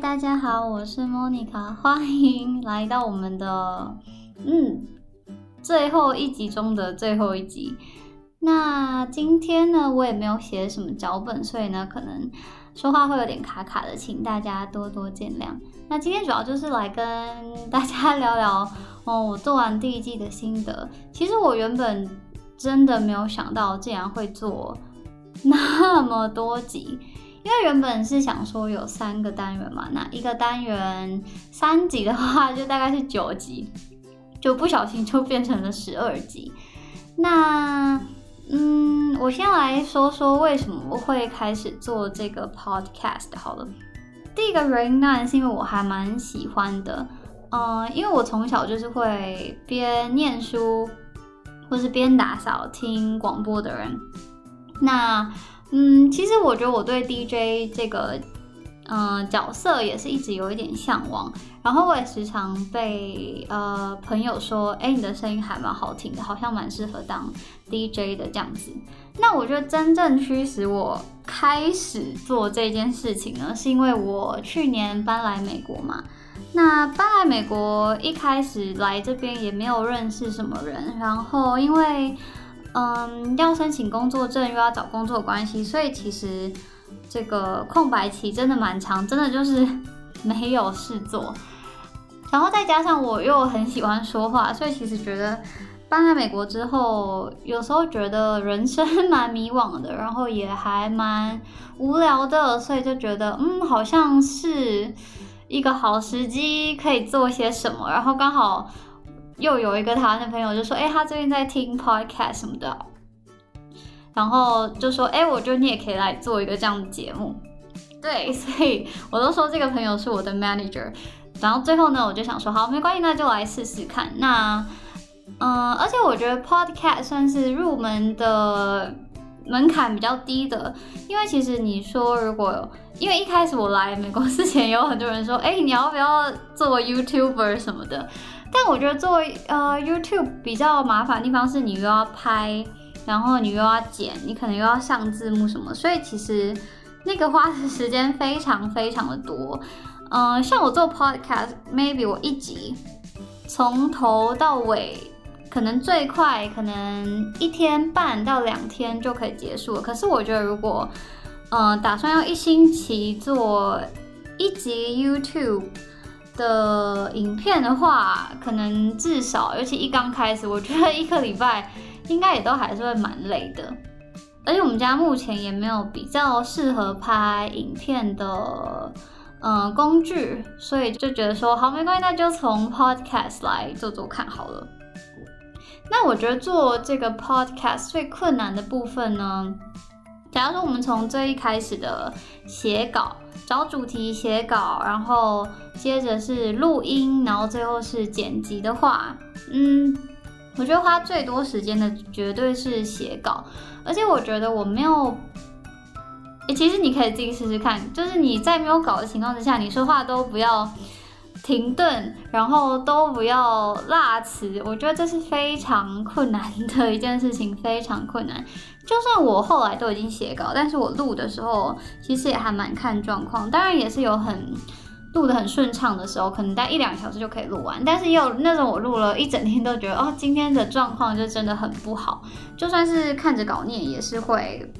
大家好，我是莫妮卡，欢迎来到我们的嗯最后一集中的最后一集。那今天呢，我也没有写什么脚本，所以呢，可能说话会有点卡卡的，请大家多多见谅。那今天主要就是来跟大家聊聊 哦，我做完第一季的心得。其实我原本真的没有想到，竟然会做那么多集。因为原本是想说有三个单元嘛，那一个单元三集的话，就大概是九集，就不小心就变成了十二集。那嗯，我先来说说为什么会开始做这个 podcast 好了。第一个原因当然是因为我还蛮喜欢的，嗯，因为我从小就是会边念书或是边打扫听广播的人，那。嗯，其实我觉得我对 DJ 这个嗯角色也是一直有一点向往，然后我也时常被呃朋友说，哎，你的声音还蛮好听的，好像蛮适合当 DJ 的这样子。那我觉得真正驱使我开始做这件事情呢，是因为我去年搬来美国嘛。那搬来美国一开始来这边也没有认识什么人，然后因为。嗯，要申请工作证又要找工作关系，所以其实这个空白期真的蛮长，真的就是没有事做。然后再加上我又很喜欢说话，所以其实觉得搬来美国之后，有时候觉得人生蛮迷惘的，然后也还蛮无聊的，所以就觉得嗯，好像是一个好时机可以做些什么，然后刚好。又有一个台湾的朋友就说：“哎，他最近在听 podcast 什么的，然后就说：哎，我觉得你也可以来做一个这样的节目。对，所以我都说这个朋友是我的 manager。然后最后呢，我就想说，好，没关系，那就来试试看。那，嗯，而且我觉得 podcast 算是入门的门槛比较低的，因为其实你说如果，因为一开始我来美国之前，有很多人说：哎，你要不要做 YouTuber 什么的？但我觉得做呃 YouTube 比较麻烦的地方是你又要拍，然后你又要剪，你可能又要上字幕什么，所以其实那个花的时间非常非常的多。嗯，像我做 Podcast，maybe 我一集从头到尾，可能最快可能一天半到两天就可以结束了。可是我觉得如果嗯打算要一星期做一集 YouTube。的影片的话，可能至少，尤其一刚开始，我觉得一个礼拜应该也都还是会蛮累的。而且我们家目前也没有比较适合拍影片的嗯工具，所以就觉得说好没关系，那就从 podcast 来做做看好了。那我觉得做这个 podcast 最困难的部分呢，假如说我们从最一开始的写稿。找主题写稿，然后接着是录音，然后最后是剪辑的话，嗯，我觉得花最多时间的绝对是写稿，而且我觉得我没有，其实你可以自己试试看，就是你在没有稿的情况之下，你说话都不要停顿，然后都不要落词，我觉得这是非常困难的一件事情，非常困难。就算我后来都已经写稿，但是我录的时候其实也还蛮看状况。当然也是有很录的很顺畅的时候，可能待一两小时就可以录完。但是也有那种我录了一整天都觉得哦，今天的状况就真的很不好。就算是看着稿念，也是会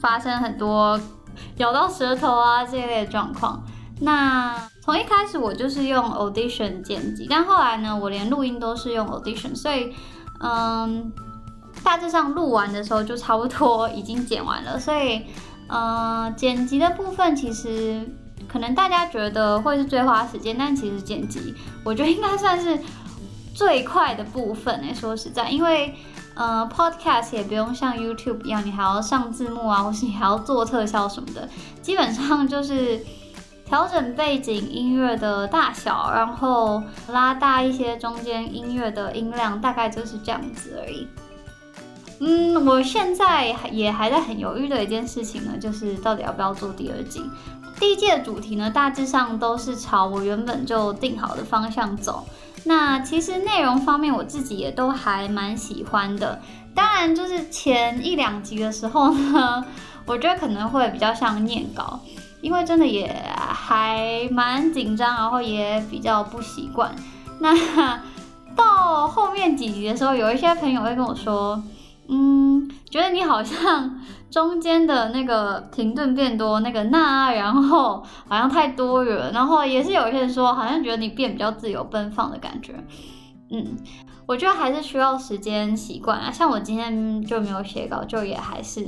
发生很多咬到舌头啊这一类的状况。那从一开始我就是用 Audition 剪辑，但后来呢，我连录音都是用 Audition，所以嗯。大致上录完的时候就差不多已经剪完了，所以，呃，剪辑的部分其实可能大家觉得会是最花时间，但其实剪辑我觉得应该算是最快的部分诶。说实在，因为呃，podcast 也不用像 YouTube 一样，你还要上字幕啊，或是你还要做特效什么的，基本上就是调整背景音乐的大小，然后拉大一些中间音乐的音量，大概就是这样子而已。嗯，我现在也还在很犹豫的一件事情呢，就是到底要不要做第二季。第一季的主题呢，大致上都是朝我原本就定好的方向走。那其实内容方面，我自己也都还蛮喜欢的。当然，就是前一两集的时候呢，我觉得可能会比较像念稿。因为真的也还蛮紧张，然后也比较不习惯。那到后面几集的时候，有一些朋友会跟我说，嗯，觉得你好像中间的那个停顿变多，那个那然后好像太多了，然后也是有些人说，好像觉得你变比较自由奔放的感觉。嗯，我觉得还是需要时间习惯啊。像我今天就没有写稿，就也还是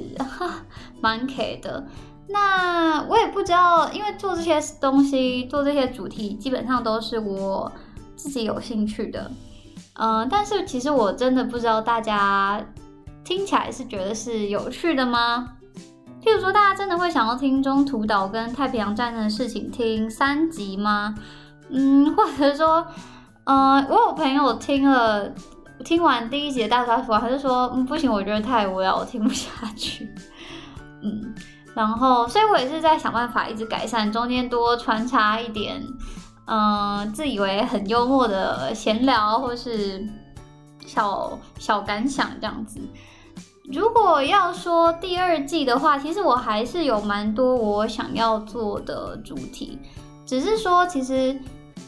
蛮 K 的。那我也不知道，因为做这些东西，做这些主题，基本上都是我自己有兴趣的。嗯，但是其实我真的不知道大家听起来是觉得是有趣的吗？譬如说，大家真的会想要听中途岛跟太平洋战争的事情听三集吗？嗯，或者说。嗯，我有朋友听了听完第一集的大杀佛，他就说，嗯，不行，我觉得太无聊，我听不下去。嗯，然后，所以我也是在想办法一直改善，中间多穿插一点，嗯，自以为很幽默的闲聊或是小小感想这样子。如果要说第二季的话，其实我还是有蛮多我想要做的主题，只是说其实。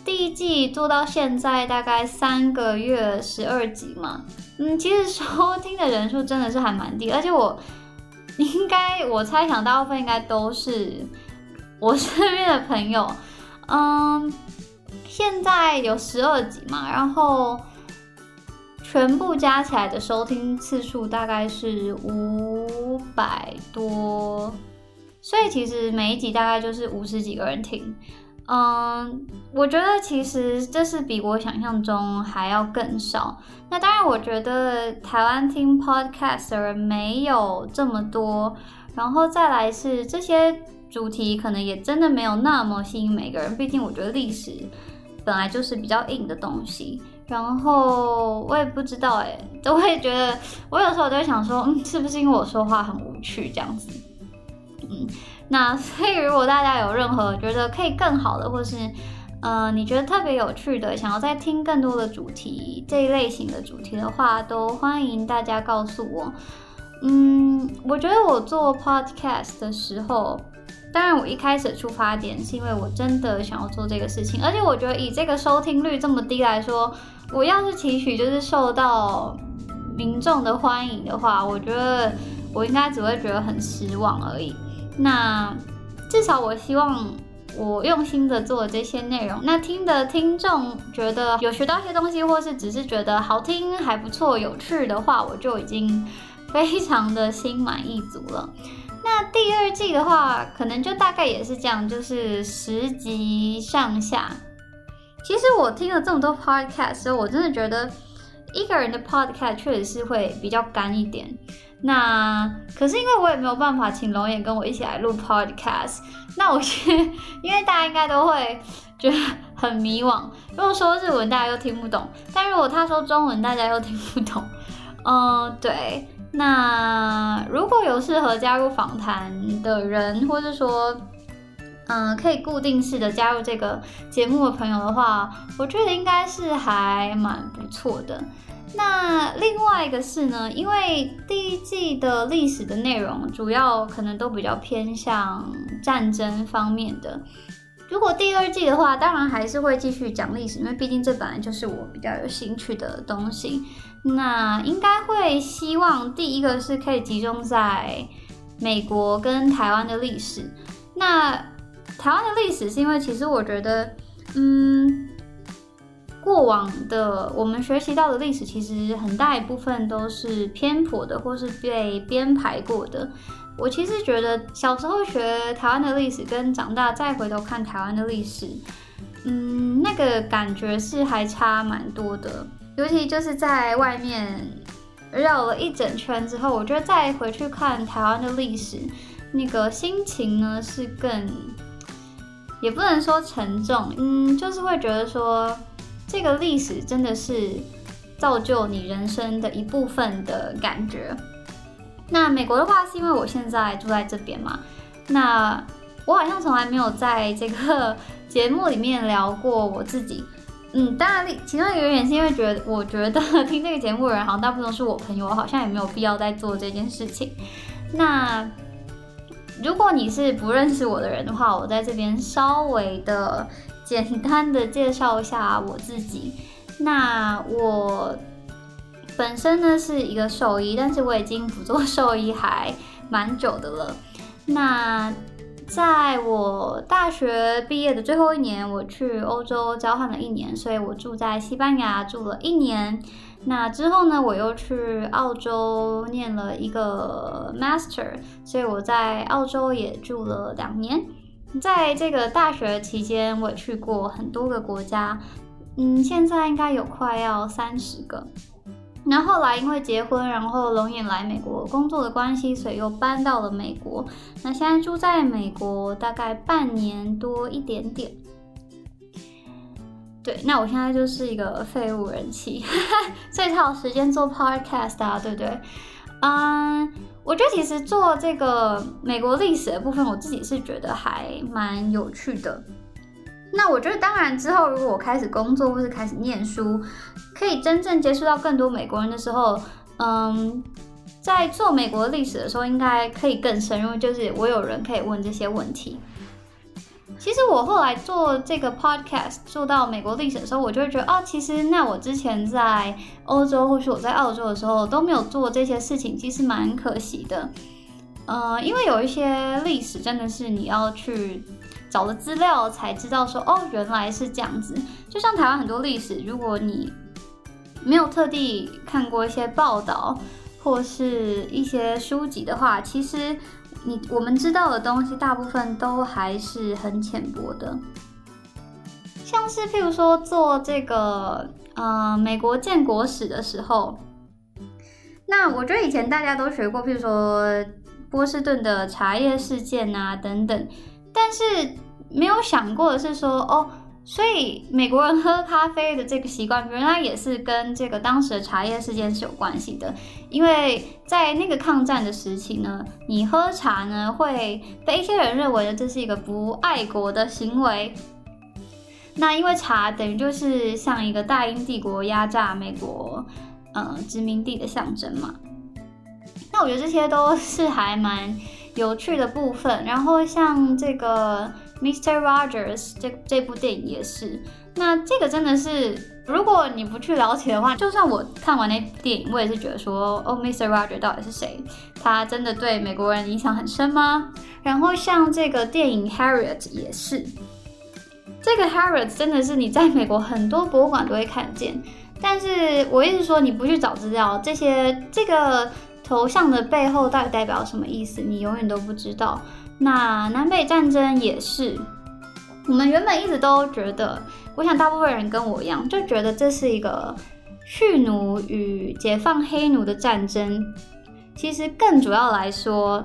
第一季做到现在大概三个月十二集嘛，嗯，其实收听的人数真的是还蛮低，而且我应该我猜想大部分应该都是我身边的朋友，嗯，现在有十二集嘛，然后全部加起来的收听次数大概是五百多，所以其实每一集大概就是五十几个人听。嗯，我觉得其实这是比我想象中还要更少。那当然，我觉得台湾听 podcast 的人没有这么多。然后再来是这些主题可能也真的没有那么吸引每个人。毕竟我觉得历史本来就是比较硬的东西。然后我也不知道哎，都会觉得我有时候都会想说，嗯，是不是因为我说话很无趣这样子？嗯。那所以，如果大家有任何觉得可以更好的，或是呃你觉得特别有趣的，想要再听更多的主题这一类型的主题的话，都欢迎大家告诉我。嗯，我觉得我做 podcast 的时候，当然我一开始出发点是因为我真的想要做这个事情，而且我觉得以这个收听率这么低来说，我要是期许就是受到民众的欢迎的话，我觉得我应该只会觉得很失望而已。那至少我希望我用心的做这些内容，那听的听众觉得有学到一些东西，或是只是觉得好听还不错、有趣的话，我就已经非常的心满意足了。那第二季的话，可能就大概也是这样，就是十集上下。其实我听了这么多 podcast，我真的觉得一个人的 podcast 确实是会比较干一点。那可是因为我也没有办法请龙眼跟我一起来录 podcast，那我先，因为大家应该都会觉得很迷惘。如果说日文大家又听不懂，但如果他说中文大家又听不懂，嗯，对。那如果有适合加入访谈的人，或者说，嗯，可以固定式的加入这个节目的朋友的话，我觉得应该是还蛮不错的。那另外一个是呢，因为第一季的历史的内容主要可能都比较偏向战争方面的。如果第二季的话，当然还是会继续讲历史，因为毕竟这本来就是我比较有兴趣的东西。那应该会希望第一个是可以集中在美国跟台湾的历史。那台湾的历史是因为其实我觉得，嗯。过往的我们学习到的历史，其实很大一部分都是偏颇的，或是被编排过的。我其实觉得小时候学台湾的历史，跟长大再回头看台湾的历史，嗯，那个感觉是还差蛮多的。尤其就是在外面绕了一整圈之后，我觉得再回去看台湾的历史，那个心情呢是更，也不能说沉重，嗯，就是会觉得说。这个历史真的是造就你人生的一部分的感觉。那美国的话，是因为我现在住在这边嘛。那我好像从来没有在这个 节目里面聊过我自己。嗯，当然，其中一个原因是因为觉得，我觉得 听这个节目的人好像大部分都是我朋友，我好像也没有必要再做这件事情。那如果你是不认识我的人的话，我在这边稍微的简单的介绍一下我自己。那我本身呢是一个兽医，但是我已经不做兽医还蛮久的了。那在我大学毕业的最后一年，我去欧洲交换了一年，所以我住在西班牙住了一年。那之后呢，我又去澳洲念了一个 master，所以我在澳洲也住了两年。在这个大学期间，我去过很多个国家，嗯，现在应该有快要三十个。那后来因为结婚，然后龙眼来美国工作的关系，所以又搬到了美国。那现在住在美国大概半年多一点点。对，那我现在就是一个废物人气，所以才有时间做 podcast 啊，对不对？嗯，我觉得其实做这个美国历史的部分，我自己是觉得还蛮有趣的。那我觉得，当然之后如果我开始工作或是开始念书，可以真正接触到更多美国人的时候，嗯，在做美国历史的时候，应该可以更深入，就是我有人可以问这些问题。其实我后来做这个 podcast 做到美国历史的时候，我就会觉得啊，其实那我之前在欧洲或是我在澳洲的时候都没有做这些事情，其实蛮可惜的。呃，因为有一些历史真的是你要去找了资料才知道说哦，原来是这样子。就像台湾很多历史，如果你没有特地看过一些报道或是一些书籍的话，其实。你我们知道的东西大部分都还是很浅薄的，像是譬如说做这个呃美国建国史的时候，那我觉得以前大家都学过，譬如说波士顿的茶叶事件啊等等，但是没有想过的是说哦。所以美国人喝咖啡的这个习惯，原来也是跟这个当时的茶叶事件是有关系的。因为在那个抗战的时期呢，你喝茶呢会被一些人认为呢这是一个不爱国的行为。那因为茶等于就是像一个大英帝国压榨美国呃殖民地的象征嘛。那我觉得这些都是还蛮有趣的部分。然后像这个。Mr. Rogers 这这部电影也是，那这个真的是，如果你不去了解的话，就算我看完那部电影，我也是觉得说，哦，Mr. Rogers 到底是谁？他真的对美国人影响很深吗？然后像这个电影 Harriet 也是，这个 Harriet 真的是你在美国很多博物馆都会看见，但是我一直说你不去找资料，这些这个头像的背后到底代表什么意思，你永远都不知道。那南北战争也是，我们原本一直都觉得，我想大部分人跟我一样，就觉得这是一个蓄奴与解放黑奴的战争。其实更主要来说，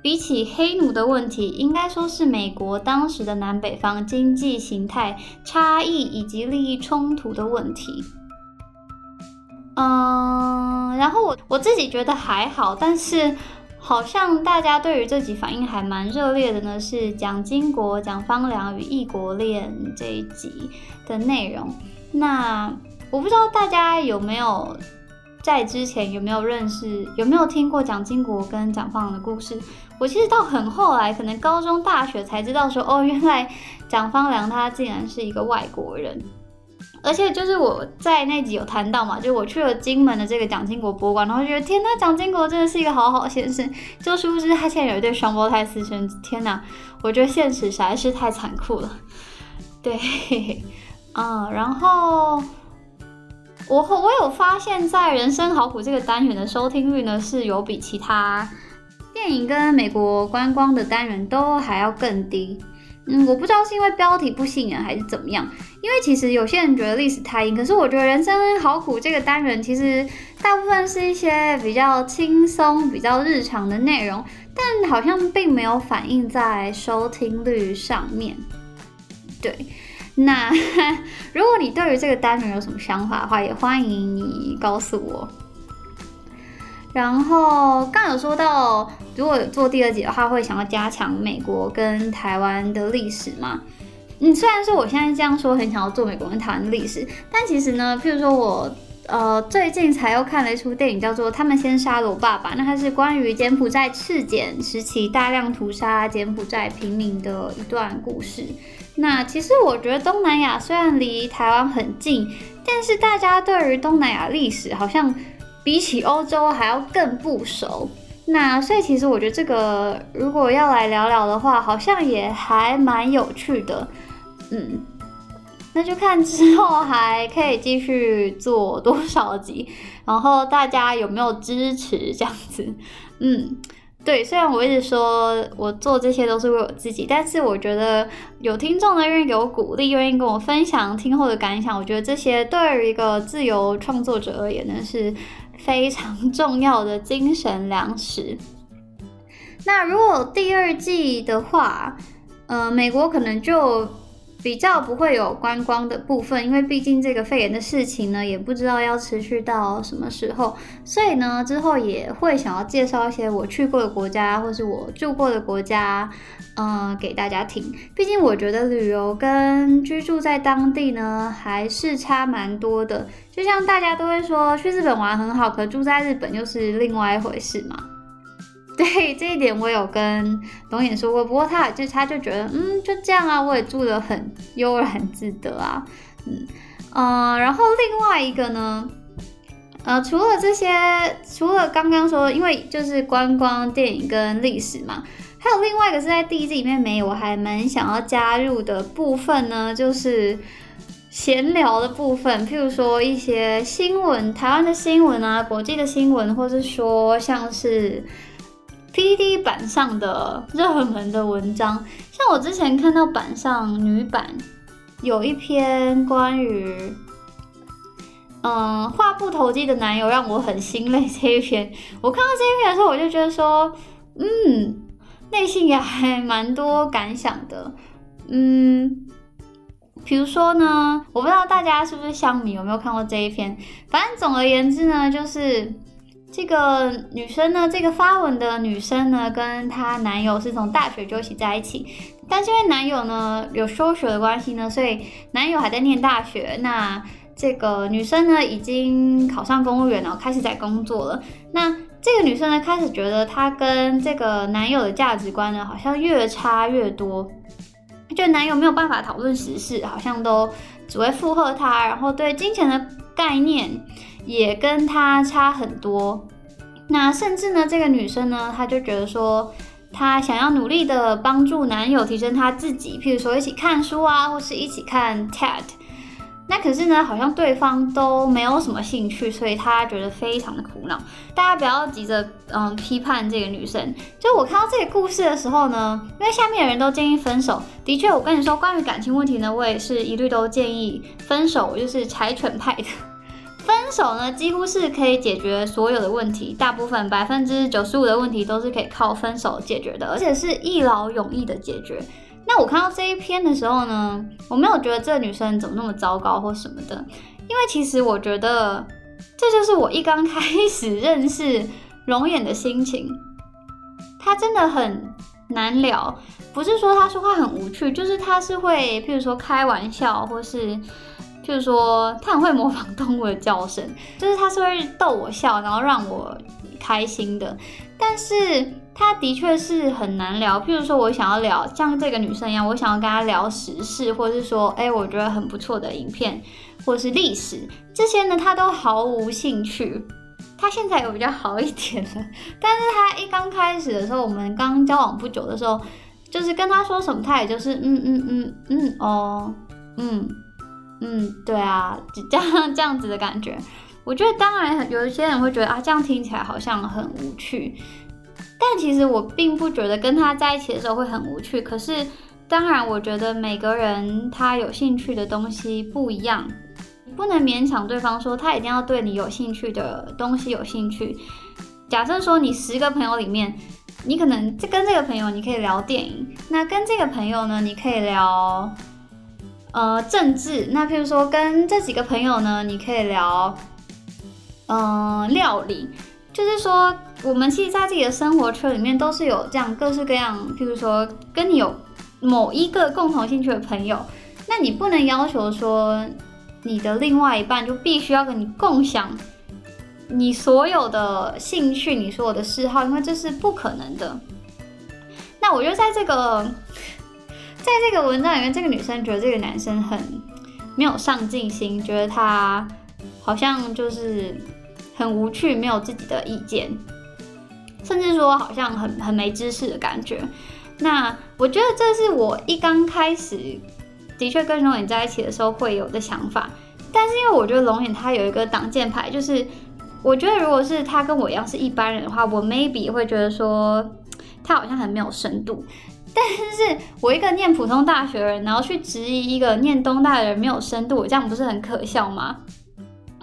比起黑奴的问题，应该说是美国当时的南北方经济形态差异以及利益冲突的问题。嗯，然后我我自己觉得还好，但是。好像大家对于这集反应还蛮热烈的呢，是蒋经国、蒋方良与异国恋这一集的内容。那我不知道大家有没有在之前有没有认识、有没有听过蒋经国跟蒋方良的故事？我其实到很后来，可能高中、大学才知道说，哦，原来蒋方良他竟然是一个外国人。而且就是我在那集有谈到嘛，就我去了金门的这个蒋经国博物馆，然后觉得天呐，蒋经国真的是一个好好先生。就殊不知他现在有一对双胞胎私生子，天呐，我觉得现实实在是太残酷了。对，嗯，然后我我有发现，在人生好苦这个单元的收听率呢，是有比其他电影跟美国观光的单元都还要更低。嗯，我不知道是因为标题不吸引人还是怎么样。因为其实有些人觉得历史太硬，可是我觉得人生好苦这个单元其实大部分是一些比较轻松、比较日常的内容，但好像并没有反映在收听率上面。对，那 如果你对于这个单元有什么想法的话，也欢迎你告诉我。然后刚有说到，如果做第二集的话，会想要加强美国跟台湾的历史嘛？嗯，虽然说我现在这样说，很想要做美国跟台湾的历史，但其实呢，譬如说我呃，最近才又看了一出电影，叫做《他们先杀了我爸爸》。那它是关于柬埔寨赤柬时期大量屠杀柬埔寨平民的一段故事。那其实我觉得东南亚虽然离台湾很近，但是大家对于东南亚历史好像比起欧洲还要更不熟。那所以其实我觉得这个如果要来聊聊的话，好像也还蛮有趣的。嗯。那就看之后还可以继续做多少集，然后大家有没有支持这样子？嗯，对，虽然我一直说我做这些都是为我自己，但是我觉得有听众呢愿意给我鼓励，愿意跟我分享听后的感想，我觉得这些对于一个自由创作者而言呢是非常 重要的精神粮食。那如果第二季的话，呃，美国可能就。比较不会有观光的部分，因为毕竟这个肺炎的事情呢，也不知道要持续到什么时候，所以呢，之后也会想要介绍一些我去过的国家，或是我住过的国家，嗯，给大家听。毕竟我觉得旅游跟居住在当地呢，还是差蛮多的。就像大家都会说去日本玩很好，可住在日本又是另外一回事嘛。对这一点，我有跟董演说过，不过他就他就觉得，嗯，就这样啊，我也住得很悠然自得啊，嗯嗯，然后另外一个呢，呃，除了这些，除了刚刚说，因为就是观光电影跟历史嘛，还有另外一个是在第一季里面没有，我还蛮想要加入的部分呢，就是闲聊的部分，譬如说一些新闻，台湾的新闻啊，国际的新闻，或是说像是。P D 版上的热门的文章，像我之前看到版上女版有一篇关于，嗯，话不投机的男友让我很心累这一篇。我看到这一篇的时候，我就觉得说，嗯，内心也还蛮多感想的。嗯，比如说呢，我不知道大家是不是香米有没有看过这一篇。反正总而言之呢，就是。这个女生呢，这个发文的女生呢，跟她男友是从大学就一起在一起，但是因为男友呢有休学的关系呢，所以男友还在念大学。那这个女生呢，已经考上公务员了，开始在工作了。那这个女生呢，开始觉得她跟这个男友的价值观呢，好像越差越多，就男友没有办法讨论时事，好像都只会附和她，然后对金钱的概念。也跟他差很多，那甚至呢，这个女生呢，她就觉得说，她想要努力的帮助男友提升他自己，譬如说一起看书啊，或是一起看 TED，那可是呢，好像对方都没有什么兴趣，所以她觉得非常的苦恼。大家不要急着嗯批判这个女生，就我看到这个故事的时候呢，因为下面的人都建议分手，的确，我跟你说，关于感情问题呢，我也是一律都建议分手，我就是柴犬派的。分手呢，几乎是可以解决所有的问题，大部分百分之九十五的问题都是可以靠分手解决的，而且是一劳永逸的解决。那我看到这一篇的时候呢，我没有觉得这个女生怎么那么糟糕或什么的，因为其实我觉得这就是我一刚开始认识容颜的心情，她真的很难聊，不是说她说话很无趣，就是她是会，譬如说开玩笑或是。就是说，他很会模仿动物的叫声，就是他是会逗我笑，然后让我开心的。但是他的确是很难聊。譬如说，我想要聊像这个女生一样，我想要跟她聊时事，或者是说，哎，我觉得很不错的影片，或是历史这些呢，他都毫无兴趣。他现在有比较好一点了，但是他一刚开始的时候，我们刚交往不久的时候，就是跟他说什么，他也就是嗯嗯嗯嗯哦嗯。嗯，对啊，这样这样子的感觉，我觉得当然有一些人会觉得啊，这样听起来好像很无趣，但其实我并不觉得跟他在一起的时候会很无趣。可是当然，我觉得每个人他有兴趣的东西不一样，不能勉强对方说他一定要对你有兴趣的东西有兴趣。假设说你十个朋友里面，你可能这跟这个朋友你可以聊电影，那跟这个朋友呢，你可以聊。呃，政治，那譬如说跟这几个朋友呢，你可以聊，嗯，料理，就是说我们其实在自己的生活圈里面都是有这样各式各样，譬如说跟你有某一个共同兴趣的朋友，那你不能要求说你的另外一半就必须要跟你共享你所有的兴趣、你所有的嗜好，因为这是不可能的。那我觉得在这个在这个文章里面，这个女生觉得这个男生很没有上进心，觉得他好像就是很无趣，没有自己的意见，甚至说好像很很没知识的感觉。那我觉得这是我一刚开始的确跟龙眼在一起的时候会有的想法，但是因为我觉得龙眼他有一个挡箭牌，就是我觉得如果是他跟我一样是一般人的话，我 maybe 会觉得说他好像很没有深度。但是我一个念普通大学的人，然后去质疑一个念东大的人没有深度，这样不是很可笑吗？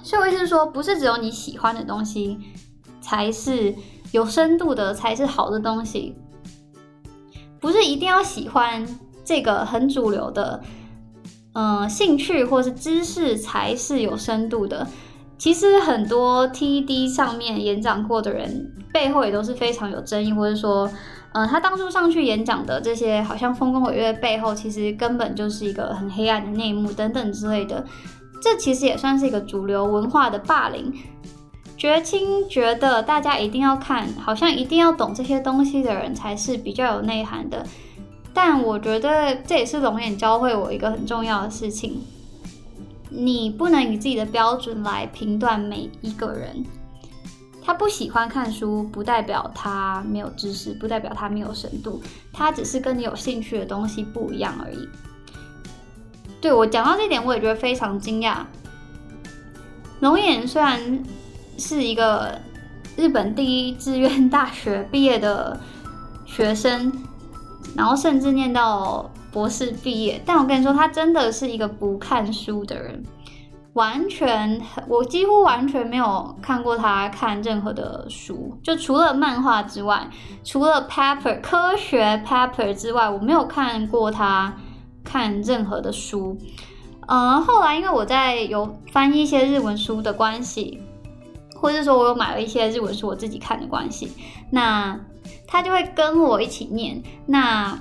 所以我意思是说，不是只有你喜欢的东西才是有深度的，才是好的东西，不是一定要喜欢这个很主流的，嗯，兴趣或是知识才是有深度的。其实很多 T D 上面演讲过的人，背后也都是非常有争议，或者说。嗯，他当初上去演讲的这些，好像丰功伟业背后，其实根本就是一个很黑暗的内幕等等之类的。这其实也算是一个主流文化的霸凌。绝清觉得大家一定要看，好像一定要懂这些东西的人才是比较有内涵的。但我觉得这也是龙眼教会我一个很重要的事情：你不能以自己的标准来评断每一个人。他不喜欢看书，不代表他没有知识，不代表他没有深度，他只是跟你有兴趣的东西不一样而已。对我讲到这点，我也觉得非常惊讶。龙眼虽然是一个日本第一志愿大学毕业的学生，然后甚至念到博士毕业，但我跟你说，他真的是一个不看书的人。完全，我几乎完全没有看过他看任何的书，就除了漫画之外，除了 paper 科学 paper 之外，我没有看过他看任何的书。嗯，后来因为我在有翻译一些日文书的关系，或者说我有买了一些日文书我自己看的关系，那他就会跟我一起念。那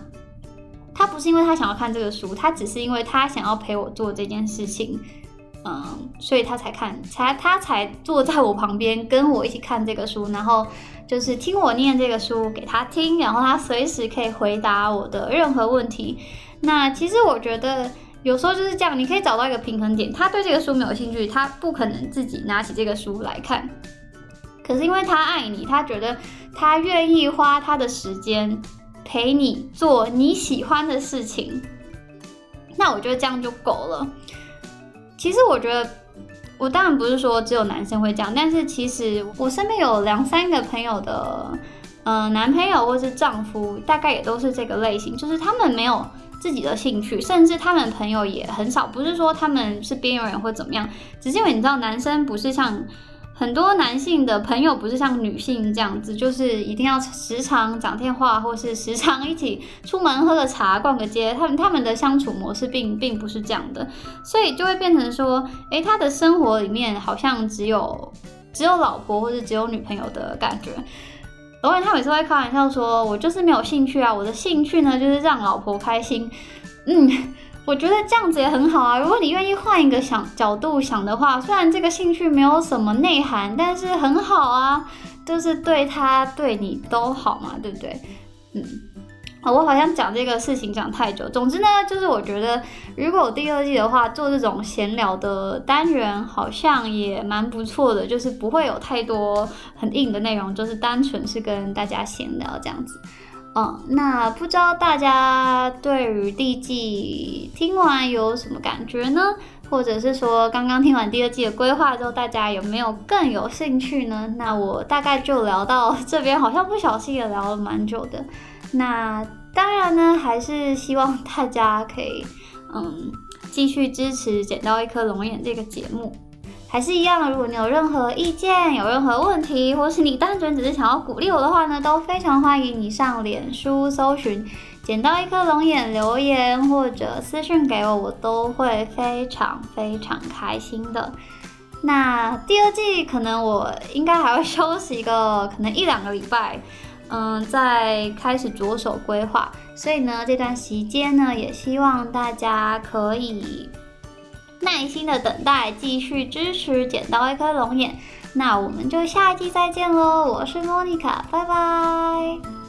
他不是因为他想要看这个书，他只是因为他想要陪我做这件事情。嗯，所以他才看，才他才坐在我旁边跟我一起看这个书，然后就是听我念这个书给他听，然后他随时可以回答我的任何问题。那其实我觉得有时候就是这样，你可以找到一个平衡点。他对这个书没有兴趣，他不可能自己拿起这个书来看。可是因为他爱你，他觉得他愿意花他的时间陪你做你喜欢的事情，那我觉得这样就够了。其实我觉得，我当然不是说只有男生会这样，但是其实我身边有两三个朋友的，嗯，男朋友或是丈夫，大概也都是这个类型，就是他们没有自己的兴趣，甚至他们朋友也很少。不是说他们是边缘人或怎么样，只是因为你知道，男生不是像。很多男性的朋友不是像女性这样子，就是一定要时常讲电话，或是时常一起出门喝个茶、逛个街。他们他们的相处模式并并不是这样的，所以就会变成说，诶，他的生活里面好像只有只有老婆或者只有女朋友的感觉。而且他每次会开玩笑说，我就是没有兴趣啊，我的兴趣呢就是让老婆开心。嗯。我觉得这样子也很好啊。如果你愿意换一个想角度想的话，虽然这个兴趣没有什么内涵，但是很好啊，就是对他对你都好嘛，对不对？嗯，我好像讲这个事情讲太久。总之呢，就是我觉得如果有第二季的话，做这种闲聊的单元好像也蛮不错的，就是不会有太多很硬的内容，就是单纯是跟大家闲聊这样子。嗯，那不知道大家对于第一季听完有什么感觉呢？或者是说刚刚听完第二季的规划之后，大家有没有更有兴趣呢？那我大概就聊到 这边，好像不小心也聊了蛮久的。那当然呢，还是希望大家可以嗯继续支持《捡到一颗龙眼》这个节目。还是一样，如果你有任何意见、有任何问题，或是你单纯只是想要鼓励我的话呢，都非常欢迎你上脸书搜寻“捡到一颗龙眼”留言或者私信给我，我都会非常非常开心的。那第二季可能我应该还会休息一个可能一两个礼拜，嗯，再开始着手规划。所以呢，这段时间呢，也希望大家可以。耐心的等待，继续支持捡到一颗龙眼。那我们就下一季再见喽！我是莫妮卡，拜拜。